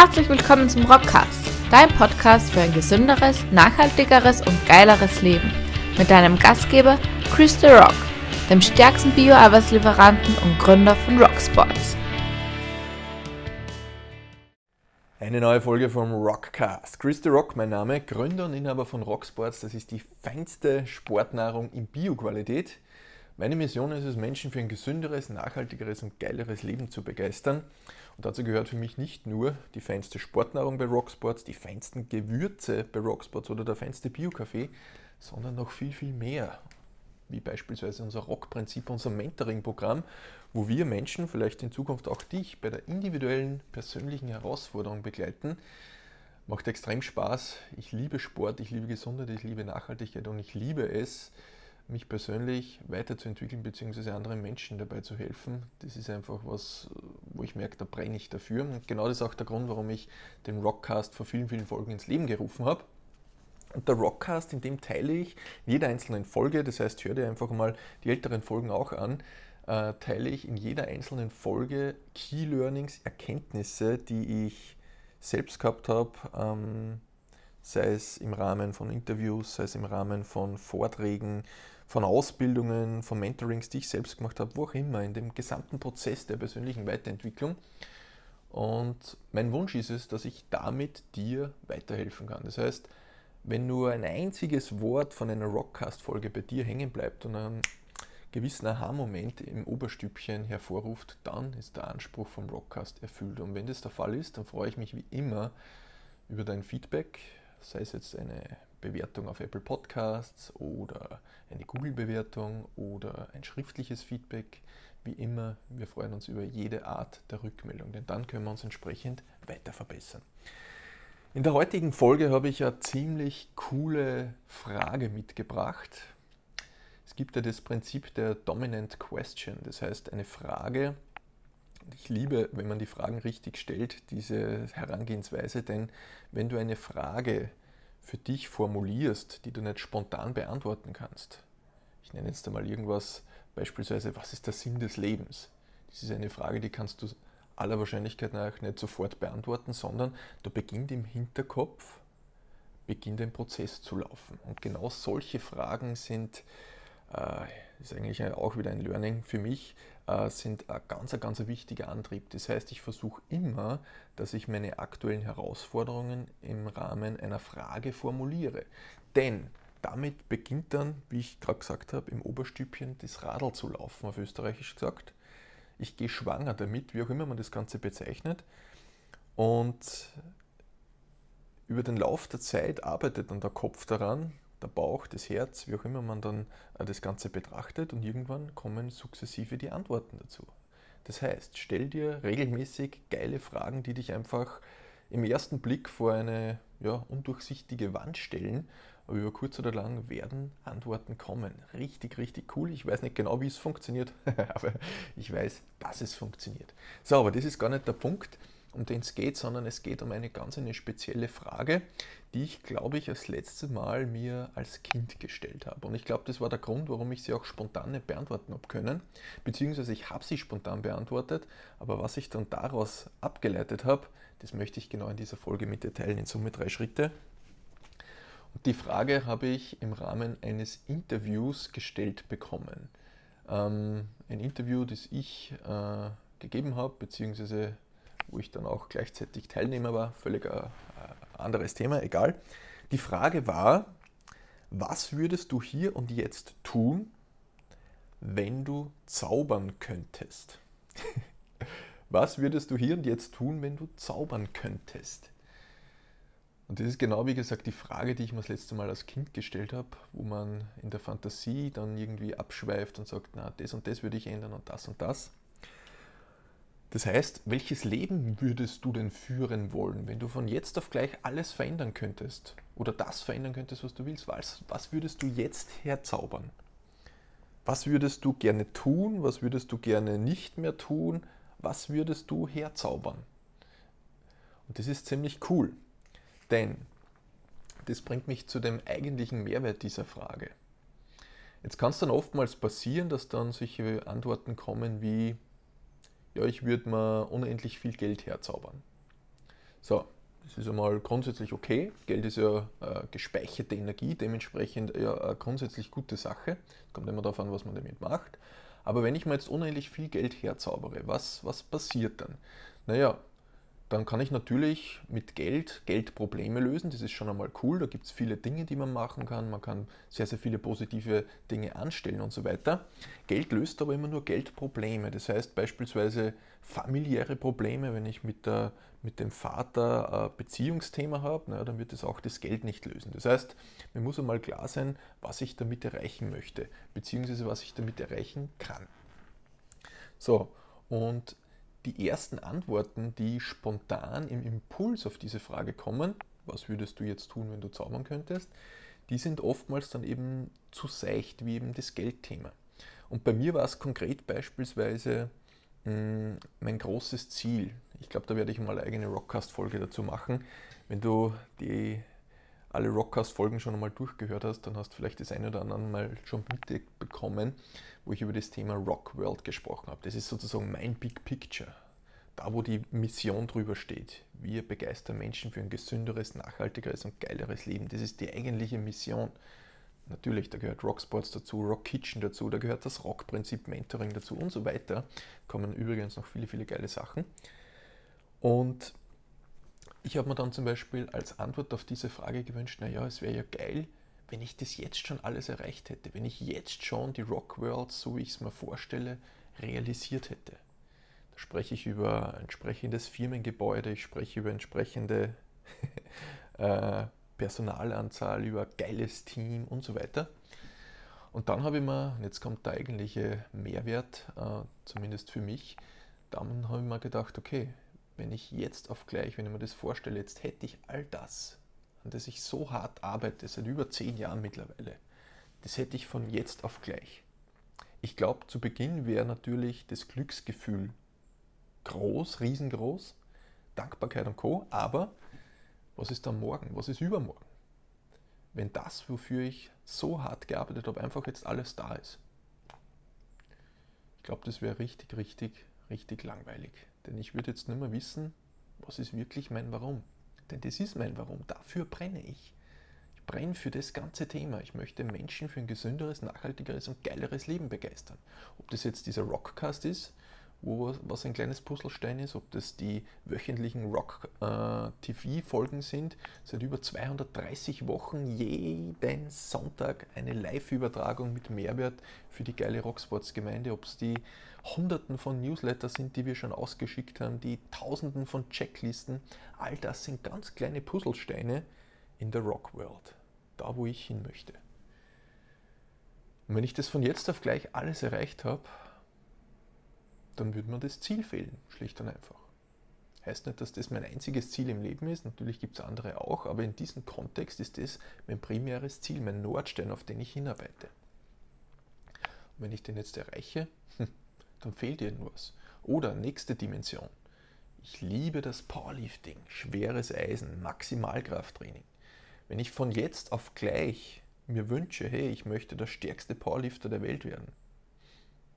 Herzlich willkommen zum Rockcast, dein Podcast für ein gesünderes, nachhaltigeres und geileres Leben. Mit deinem Gastgeber Chris The Rock, dem stärksten Bio-Arbeitslieferanten und Gründer von Rocksports. Eine neue Folge vom Rockcast. Chris The Rock, mein Name, Gründer und Inhaber von Rocksports. Das ist die feinste Sportnahrung in Bio-Qualität. Meine Mission ist es, Menschen für ein gesünderes, nachhaltigeres und geileres Leben zu begeistern. Und dazu gehört für mich nicht nur die feinste Sportnahrung bei Rocksports, die feinsten Gewürze bei Rocksports oder der feinste Bio-Kaffee, sondern noch viel, viel mehr. Wie beispielsweise unser Rockprinzip, unser Mentoring-Programm, wo wir Menschen, vielleicht in Zukunft auch dich, bei der individuellen, persönlichen Herausforderung begleiten. Macht extrem Spaß. Ich liebe Sport, ich liebe Gesundheit, ich liebe Nachhaltigkeit und ich liebe es, mich persönlich weiterzuentwickeln bzw. anderen Menschen dabei zu helfen. Das ist einfach was, wo ich merke, da brenne ich dafür. Und genau das ist auch der Grund, warum ich den Rockcast vor vielen, vielen Folgen ins Leben gerufen habe. Und der Rockcast, in dem teile ich in jeder einzelnen Folge, das heißt, hör dir einfach mal die älteren Folgen auch an, äh, teile ich in jeder einzelnen Folge Key Learnings, Erkenntnisse, die ich selbst gehabt habe, ähm, sei es im Rahmen von Interviews, sei es im Rahmen von Vorträgen, von Ausbildungen, von Mentorings, die ich selbst gemacht habe, wo auch immer, in dem gesamten Prozess der persönlichen Weiterentwicklung. Und mein Wunsch ist es, dass ich damit dir weiterhelfen kann. Das heißt, wenn nur ein einziges Wort von einer Rockcast-Folge bei dir hängen bleibt und einen gewissen Aha-Moment im Oberstübchen hervorruft, dann ist der Anspruch vom Rockcast erfüllt. Und wenn das der Fall ist, dann freue ich mich wie immer über dein Feedback, sei es jetzt eine Bewertung auf Apple Podcasts oder eine Google-Bewertung oder ein schriftliches Feedback. Wie immer, wir freuen uns über jede Art der Rückmeldung, denn dann können wir uns entsprechend weiter verbessern. In der heutigen Folge habe ich eine ziemlich coole Frage mitgebracht. Es gibt ja das Prinzip der Dominant Question, das heißt eine Frage, ich liebe, wenn man die Fragen richtig stellt, diese Herangehensweise, denn wenn du eine Frage für dich formulierst, die du nicht spontan beantworten kannst. Ich nenne jetzt einmal irgendwas, beispielsweise, was ist der Sinn des Lebens? Das ist eine Frage, die kannst du aller Wahrscheinlichkeit nach nicht sofort beantworten, sondern da beginnt im Hinterkopf, beginnt ein Prozess zu laufen. Und genau solche Fragen sind, äh, ist eigentlich auch wieder ein Learning für mich, sind ein ganz, ein ganz wichtiger Antrieb. Das heißt, ich versuche immer, dass ich meine aktuellen Herausforderungen im Rahmen einer Frage formuliere. Denn damit beginnt dann, wie ich gerade gesagt habe, im Oberstübchen das Radl zu laufen, auf Österreichisch gesagt. Ich gehe schwanger damit, wie auch immer man das Ganze bezeichnet. Und über den Lauf der Zeit arbeitet dann der Kopf daran, der Bauch, das Herz, wie auch immer man dann äh, das Ganze betrachtet und irgendwann kommen sukzessive die Antworten dazu. Das heißt, stell dir regelmäßig geile Fragen, die dich einfach im ersten Blick vor eine ja, undurchsichtige Wand stellen, aber über kurz oder lang werden Antworten kommen. Richtig, richtig cool. Ich weiß nicht genau, wie es funktioniert, aber ich weiß, dass es funktioniert. So, aber das ist gar nicht der Punkt um den es geht, sondern es geht um eine ganz eine spezielle Frage, die ich, glaube ich, das letzte Mal mir als Kind gestellt habe. Und ich glaube, das war der Grund, warum ich sie auch spontan nicht beantworten habe können, beziehungsweise ich habe sie spontan beantwortet, aber was ich dann daraus abgeleitet habe, das möchte ich genau in dieser Folge mit dir teilen, in Summe drei Schritte. Und die Frage habe ich im Rahmen eines Interviews gestellt bekommen. Ähm, ein Interview, das ich äh, gegeben habe, beziehungsweise wo ich dann auch gleichzeitig Teilnehmer war, völlig ein äh, anderes Thema, egal. Die Frage war, was würdest du hier und jetzt tun, wenn du zaubern könntest? was würdest du hier und jetzt tun, wenn du zaubern könntest? Und das ist genau wie gesagt die Frage, die ich mir das letzte Mal als Kind gestellt habe, wo man in der Fantasie dann irgendwie abschweift und sagt, na, das und das würde ich ändern und das und das. Das heißt, welches Leben würdest du denn führen wollen, wenn du von jetzt auf gleich alles verändern könntest oder das verändern könntest, was du willst? Was, was würdest du jetzt herzaubern? Was würdest du gerne tun? Was würdest du gerne nicht mehr tun? Was würdest du herzaubern? Und das ist ziemlich cool, denn das bringt mich zu dem eigentlichen Mehrwert dieser Frage. Jetzt kann es dann oftmals passieren, dass dann solche Antworten kommen wie, ja, ich würde mal unendlich viel Geld herzaubern. So, das ist einmal grundsätzlich okay. Geld ist ja äh, gespeicherte Energie, dementsprechend ja eine grundsätzlich gute Sache. Kommt immer darauf an, was man damit macht. Aber wenn ich mir jetzt unendlich viel Geld herzaubere, was, was passiert dann? Naja, dann kann ich natürlich mit Geld Geldprobleme lösen. Das ist schon einmal cool. Da gibt es viele Dinge, die man machen kann. Man kann sehr, sehr viele positive Dinge anstellen und so weiter. Geld löst aber immer nur Geldprobleme. Das heißt beispielsweise familiäre Probleme, wenn ich mit, der, mit dem Vater ein Beziehungsthema habe, na, dann wird es auch das Geld nicht lösen. Das heißt, mir muss einmal klar sein, was ich damit erreichen möchte, beziehungsweise was ich damit erreichen kann. So, und die ersten Antworten, die spontan im Impuls auf diese Frage kommen, was würdest du jetzt tun, wenn du zaubern könntest, die sind oftmals dann eben zu seicht, wie eben das Geldthema. Und bei mir war es konkret beispielsweise mh, hm, mein großes Ziel. Ich glaube, da werde ich mal eine eigene Rockcast-Folge dazu machen. Wenn du die alle Rockcast-Folgen schon einmal durchgehört hast, dann hast du vielleicht das eine oder andere Mal schon mitbekommen, wo ich über das Thema Rock World gesprochen habe. Das ist sozusagen mein Big Picture. Da, wo die Mission drüber steht. Wir begeistern Menschen für ein gesünderes, nachhaltigeres und geileres Leben. Das ist die eigentliche Mission. Natürlich, da gehört Rocksports dazu, Rock Kitchen dazu, da gehört das Rock-Prinzip Mentoring dazu und so weiter. Kommen übrigens noch viele, viele geile Sachen. Und ich habe mir dann zum Beispiel als Antwort auf diese Frage gewünscht, naja, es wäre ja geil, wenn ich das jetzt schon alles erreicht hätte, wenn ich jetzt schon die Rock World, so wie ich es mir vorstelle, realisiert hätte. Da spreche ich über entsprechendes Firmengebäude, ich spreche über entsprechende äh, Personalanzahl, über geiles Team und so weiter. Und dann habe ich mir, und jetzt kommt der eigentliche Mehrwert, äh, zumindest für mich, dann habe ich mir gedacht, okay, wenn ich jetzt auf gleich, wenn ich mir das vorstelle, jetzt hätte ich all das, an das ich so hart arbeite, seit über zehn Jahren mittlerweile, das hätte ich von jetzt auf gleich. Ich glaube, zu Beginn wäre natürlich das Glücksgefühl groß, riesengroß, Dankbarkeit und Co. Aber was ist dann morgen? Was ist übermorgen? Wenn das, wofür ich so hart gearbeitet habe, einfach jetzt alles da ist. Ich glaube, das wäre richtig, richtig, richtig langweilig. Denn ich würde jetzt nicht mehr wissen, was ist wirklich mein Warum. Denn das ist mein Warum. Dafür brenne ich. Ich brenne für das ganze Thema. Ich möchte Menschen für ein gesünderes, nachhaltigeres und geileres Leben begeistern. Ob das jetzt dieser Rockcast ist, wo was ein kleines Puzzlestein ist, ob das die wöchentlichen Rock-TV-Folgen äh, sind, seit über 230 Wochen jeden Sonntag eine Live-Übertragung mit Mehrwert für die geile Rocksports-Gemeinde, ob es die Hunderten von Newsletter sind, die wir schon ausgeschickt haben, die Tausenden von Checklisten, all das sind ganz kleine Puzzlesteine in der Rock-World, da wo ich hin möchte. Und wenn ich das von jetzt auf gleich alles erreicht habe, dann würde mir das Ziel fehlen, schlicht und einfach. Heißt nicht, dass das mein einziges Ziel im Leben ist, natürlich gibt es andere auch, aber in diesem Kontext ist das mein primäres Ziel, mein Nordstein, auf den ich hinarbeite. Und wenn ich den jetzt erreiche, hm, dann fehlt irgendwas. Oder nächste Dimension. Ich liebe das Powerlifting, schweres Eisen, Maximalkrafttraining. Wenn ich von jetzt auf gleich mir wünsche, hey, ich möchte der stärkste Powerlifter der Welt werden,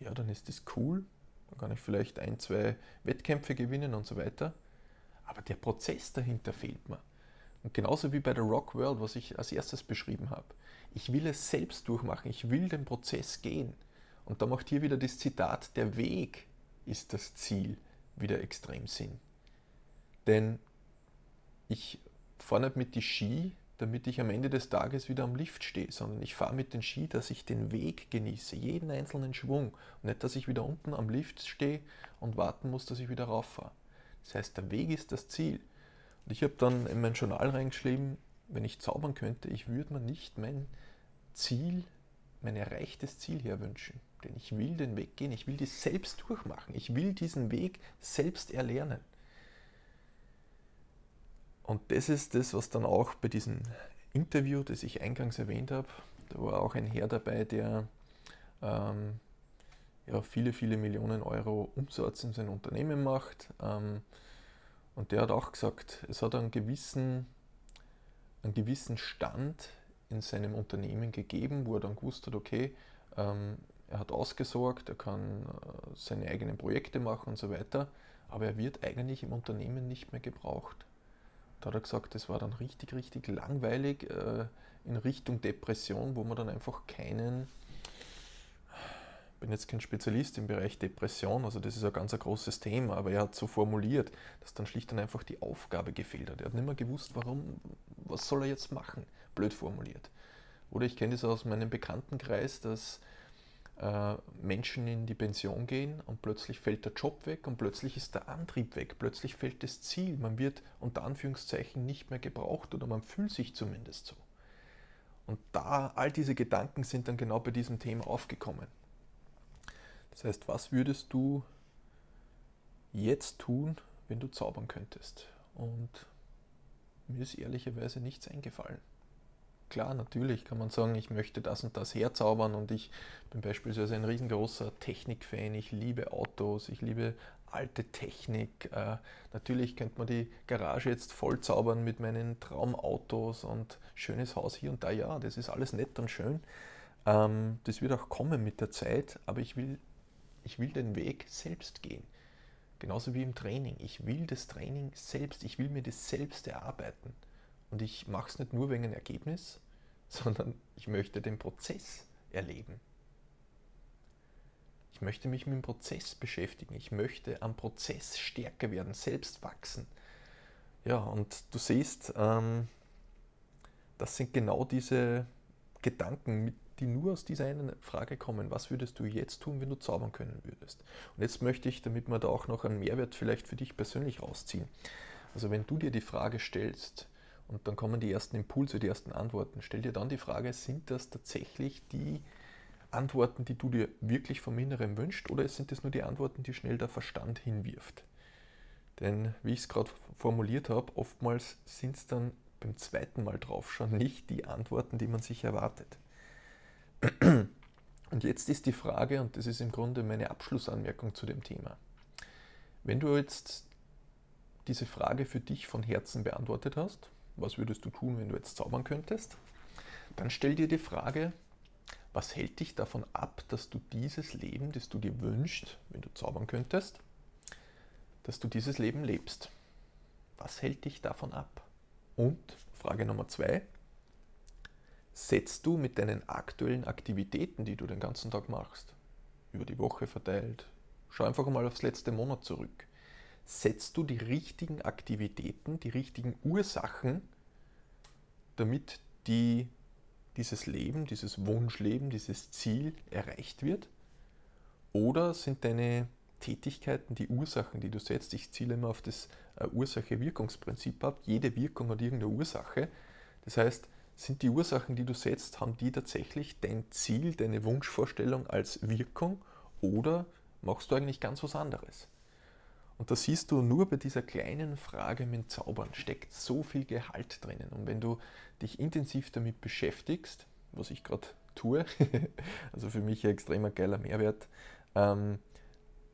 ja, dann ist das cool, dann kann ich vielleicht ein, zwei Wettkämpfe gewinnen und so weiter. Aber der Prozess dahinter fehlt mir. Und genauso wie bei der Rock World, was ich als erstes beschrieben habe. Ich will es selbst durchmachen, ich will den Prozess gehen. Und da macht hier wieder das Zitat, der Weg ist das Ziel, wieder extrem Sinn. Denn ich fahre nicht mit die Ski, damit ich am Ende des Tages wieder am Lift stehe, sondern ich fahre mit den Ski, dass ich den Weg genieße, jeden einzelnen Schwung. Und nicht, dass ich wieder unten am Lift stehe und warten muss, dass ich wieder rauffahre. Das heißt, der Weg ist das Ziel. Und ich habe dann in mein Journal reingeschrieben, wenn ich zaubern könnte, ich würde mir nicht mein Ziel, mein erreichtes Ziel hier wünschen. Denn ich will den Weg gehen, ich will das selbst durchmachen, ich will diesen Weg selbst erlernen. Und das ist das, was dann auch bei diesem Interview, das ich eingangs erwähnt habe, da war auch ein Herr dabei, der ähm, ja, viele, viele Millionen Euro Umsatz in sein Unternehmen macht. Ähm, und der hat auch gesagt, es hat einen gewissen, einen gewissen Stand in seinem Unternehmen gegeben, wo er dann gewusst hat, okay, ähm, er hat ausgesorgt, er kann äh, seine eigenen Projekte machen und so weiter, aber er wird eigentlich im Unternehmen nicht mehr gebraucht. Da hat er gesagt, das war dann richtig, richtig langweilig äh, in Richtung Depression, wo man dann einfach keinen, ich bin jetzt kein Spezialist im Bereich Depression, also das ist ein ganz ein großes Thema, aber er hat so formuliert, dass dann schlicht und einfach die Aufgabe gefehlt hat. Er hat nicht mehr gewusst, warum, was soll er jetzt machen, blöd formuliert. Oder ich kenne das aus meinem Bekanntenkreis, dass Menschen in die Pension gehen und plötzlich fällt der Job weg und plötzlich ist der Antrieb weg, plötzlich fällt das Ziel, man wird unter Anführungszeichen nicht mehr gebraucht oder man fühlt sich zumindest so. Und da, all diese Gedanken sind dann genau bei diesem Thema aufgekommen. Das heißt, was würdest du jetzt tun, wenn du zaubern könntest? Und mir ist ehrlicherweise nichts eingefallen klar, natürlich kann man sagen, ich möchte das und das herzaubern und ich bin beispielsweise ein riesengroßer Technikfan, ich liebe Autos, ich liebe alte Technik. Äh, natürlich könnte man die Garage jetzt voll zaubern mit meinen Traumautos und schönes Haus hier und da. Ja, das ist alles nett und schön. Ähm, das wird auch kommen mit der Zeit, aber ich will, ich will den Weg selbst gehen. Genauso wie im Training. Ich will das Training selbst, ich will mir das selbst erarbeiten. Und ich mache es nicht nur wegen ein Ergebnis, sondern ich möchte den Prozess erleben. Ich möchte mich mit dem Prozess beschäftigen. Ich möchte am Prozess stärker werden, selbst wachsen. Ja, und du siehst, ähm, das sind genau diese Gedanken, die nur aus dieser einen Frage kommen. Was würdest du jetzt tun, wenn du zaubern können würdest? Und jetzt möchte ich, damit wir da auch noch einen Mehrwert vielleicht für dich persönlich rausziehen. Also wenn du dir die Frage stellst, und dann kommen die ersten Impulse, die ersten Antworten. Stell dir dann die Frage, sind das tatsächlich die Antworten, die du dir wirklich vom Inneren wünschst, oder sind das nur die Antworten, die schnell der Verstand hinwirft? Denn wie ich es gerade formuliert habe, oftmals sind es dann beim zweiten Mal drauf schon nicht die Antworten, die man sich erwartet. Und jetzt ist die Frage, und das ist im Grunde meine Abschlussanmerkung zu dem Thema. Wenn du jetzt diese Frage für dich von Herzen beantwortet hast, was würdest du tun, wenn du jetzt zaubern könntest? Dann stell dir die Frage, was hält dich davon ab, dass du dieses Leben, das du dir wünschst, wenn du zaubern könntest, dass du dieses Leben lebst? Was hält dich davon ab? Und Frage Nummer zwei, setzt du mit deinen aktuellen Aktivitäten, die du den ganzen Tag machst, über die Woche verteilt, schau einfach mal aufs letzte Monat zurück, setzt du die richtigen Aktivitäten, die richtigen Ursachen, damit die, dieses Leben, dieses Wunschleben, dieses Ziel erreicht wird? Oder sind deine Tätigkeiten die Ursachen, die du setzt? Ich ziele immer auf das äh, Ursache-Wirkungsprinzip ab. Jede Wirkung hat irgendeine Ursache. Das heißt, sind die Ursachen, die du setzt, haben die tatsächlich dein Ziel, deine Wunschvorstellung als Wirkung oder machst du eigentlich ganz was anderes? Und da siehst du, nur bei dieser kleinen Frage mit Zaubern steckt so viel Gehalt drinnen. Und wenn du dich intensiv damit beschäftigst, was ich gerade tue, also für mich ein extremer geiler Mehrwert, ähm,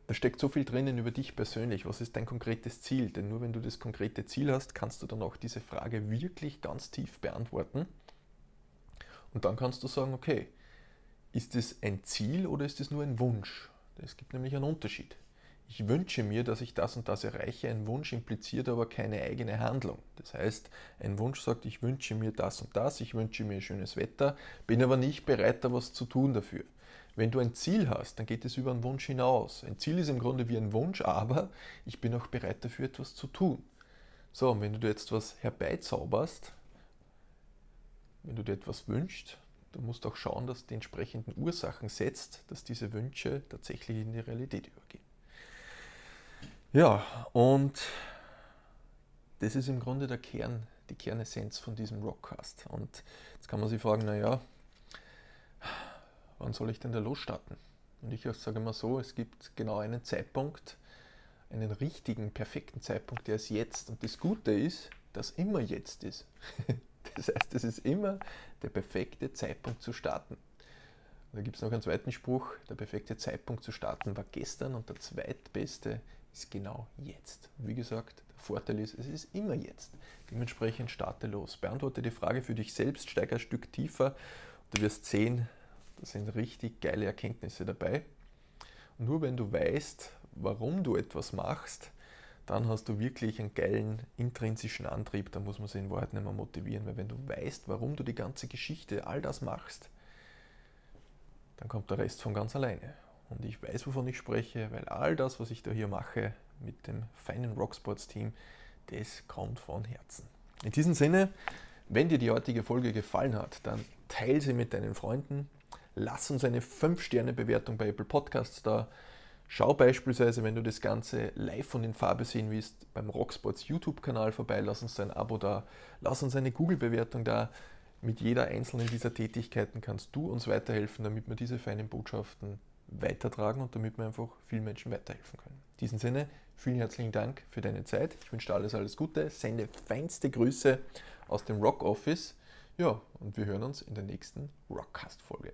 da steckt so viel drinnen über dich persönlich. Was ist dein konkretes Ziel? Denn nur wenn du das konkrete Ziel hast, kannst du dann auch diese Frage wirklich ganz tief beantworten. Und dann kannst du sagen, okay, ist es ein Ziel oder ist es nur ein Wunsch? Es gibt nämlich einen Unterschied ich wünsche mir, dass ich das und das erreiche. Ein Wunsch impliziert aber keine eigene Handlung. Das heißt, ein Wunsch sagt, ich wünsche mir das und das, ich wünsche mir schönes Wetter, bin aber nicht bereit, da was zu tun dafür. Wenn du ein Ziel hast, dann geht es über einen Wunsch hinaus. Ein Ziel ist im Grunde wie ein Wunsch, aber ich bin auch bereit dafür, etwas zu tun. So, und wenn du dir jetzt was herbeizauberst, wenn du dir etwas wünschst, du musst auch schauen, dass du die entsprechenden Ursachen setzt, dass diese Wünsche tatsächlich in die Realität übergehen. Ja, und das ist im Grunde der Kern, die Kernessenz von diesem Rockcast. Und jetzt kann man sich fragen, naja, wann soll ich denn da losstarten? Und ich sage immer so, es gibt genau einen Zeitpunkt, einen richtigen, perfekten Zeitpunkt, der ist jetzt. Und das Gute ist, dass immer jetzt ist. Das heißt, es ist immer der perfekte Zeitpunkt zu starten. Und da gibt es noch einen zweiten Spruch, der perfekte Zeitpunkt zu starten war gestern und der zweitbeste ist genau jetzt. Wie gesagt, der Vorteil ist, es ist immer jetzt. Dementsprechend starte los. Beantworte die Frage für dich selbst, steige ein Stück tiefer. Du wirst sehen, da sind richtig geile Erkenntnisse dabei. Und nur wenn du weißt, warum du etwas machst, dann hast du wirklich einen geilen intrinsischen Antrieb. Da muss man sich in Wahrheit nicht mehr motivieren, weil wenn du weißt, warum du die ganze Geschichte, all das machst, dann kommt der Rest von ganz alleine. Und ich weiß, wovon ich spreche, weil all das, was ich da hier mache mit dem feinen Rocksports-Team, das kommt von Herzen. In diesem Sinne, wenn dir die heutige Folge gefallen hat, dann teile sie mit deinen Freunden. Lass uns eine 5-Sterne-Bewertung bei Apple Podcasts da. Schau beispielsweise, wenn du das Ganze live und in Farbe sehen willst, beim Rocksports YouTube-Kanal vorbei, lass uns ein Abo da, lass uns eine Google-Bewertung da. Mit jeder einzelnen dieser Tätigkeiten kannst du uns weiterhelfen, damit wir diese feinen Botschaften weitertragen und damit wir einfach vielen Menschen weiterhelfen können. In diesem Sinne, vielen herzlichen Dank für deine Zeit. Ich wünsche dir alles, alles Gute. Sende feinste Grüße aus dem Rock Office. Ja, und wir hören uns in der nächsten Rockcast-Folge.